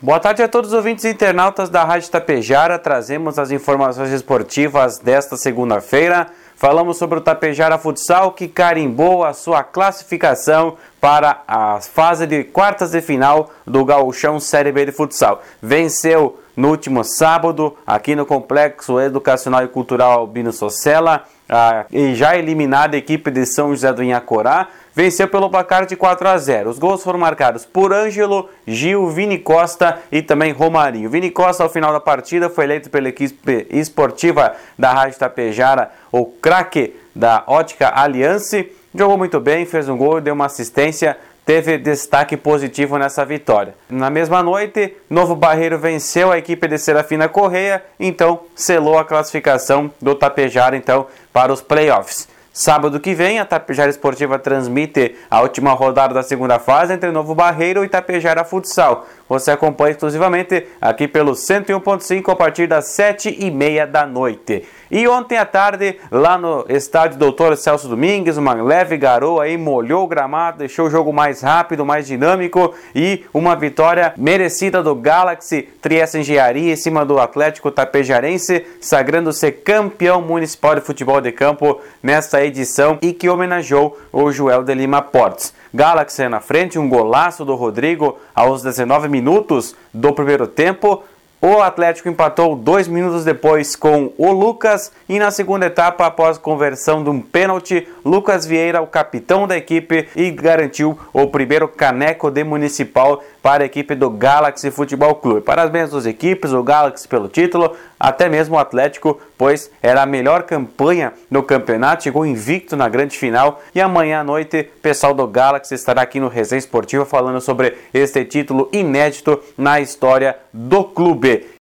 Boa tarde a todos os ouvintes e internautas da Rádio Tapejara. Trazemos as informações esportivas desta segunda-feira. Falamos sobre o Tapejara Futsal que carimbou a sua classificação para a fase de quartas de final do Gauchão Série B de Futsal. Venceu no último sábado aqui no Complexo Educacional e Cultural Albino Socella a, já eliminada equipe de São José do Inhacorá venceu pelo placar de 4 a 0. Os gols foram marcados por Ângelo, Gil, Vini Costa e também Romarinho. Vini Costa, ao final da partida, foi eleito pela equipe esportiva da Rádio Tapejara o craque da Ótica Aliança. Jogou muito bem, fez um gol deu uma assistência teve destaque positivo nessa vitória. Na mesma noite, Novo Barreiro venceu a equipe de Serafina Correia, então selou a classificação do Tapejara então para os playoffs. Sábado que vem, a Tapejara Esportiva transmite a última rodada da segunda fase entre Novo Barreiro e Tapejara Futsal. Você acompanha exclusivamente aqui pelo 101.5 a partir das 7h30 da noite. E ontem à tarde, lá no estádio Doutor Celso Domingues, uma leve garoa aí molhou o gramado, deixou o jogo mais rápido, mais dinâmico e uma vitória merecida do Galaxy Trieste Engenharia em cima do Atlético Tapejarense, sagrando-se campeão municipal de futebol de campo nesta edição e que homenageou o Joel de Lima Portes. Galaxy na frente, um golaço do Rodrigo aos 19 minutos do primeiro tempo. O Atlético empatou dois minutos depois com o Lucas e na segunda etapa, após conversão de um pênalti, Lucas Vieira, o capitão da equipe, e garantiu o primeiro caneco de municipal para a equipe do Galaxy Futebol Clube. Parabéns às equipes, o Galaxy pelo título, até mesmo o Atlético, pois era a melhor campanha no campeonato, chegou invicto na grande final e amanhã à noite o pessoal do Galaxy estará aqui no Resenha Esportiva falando sobre este título inédito na história do clube.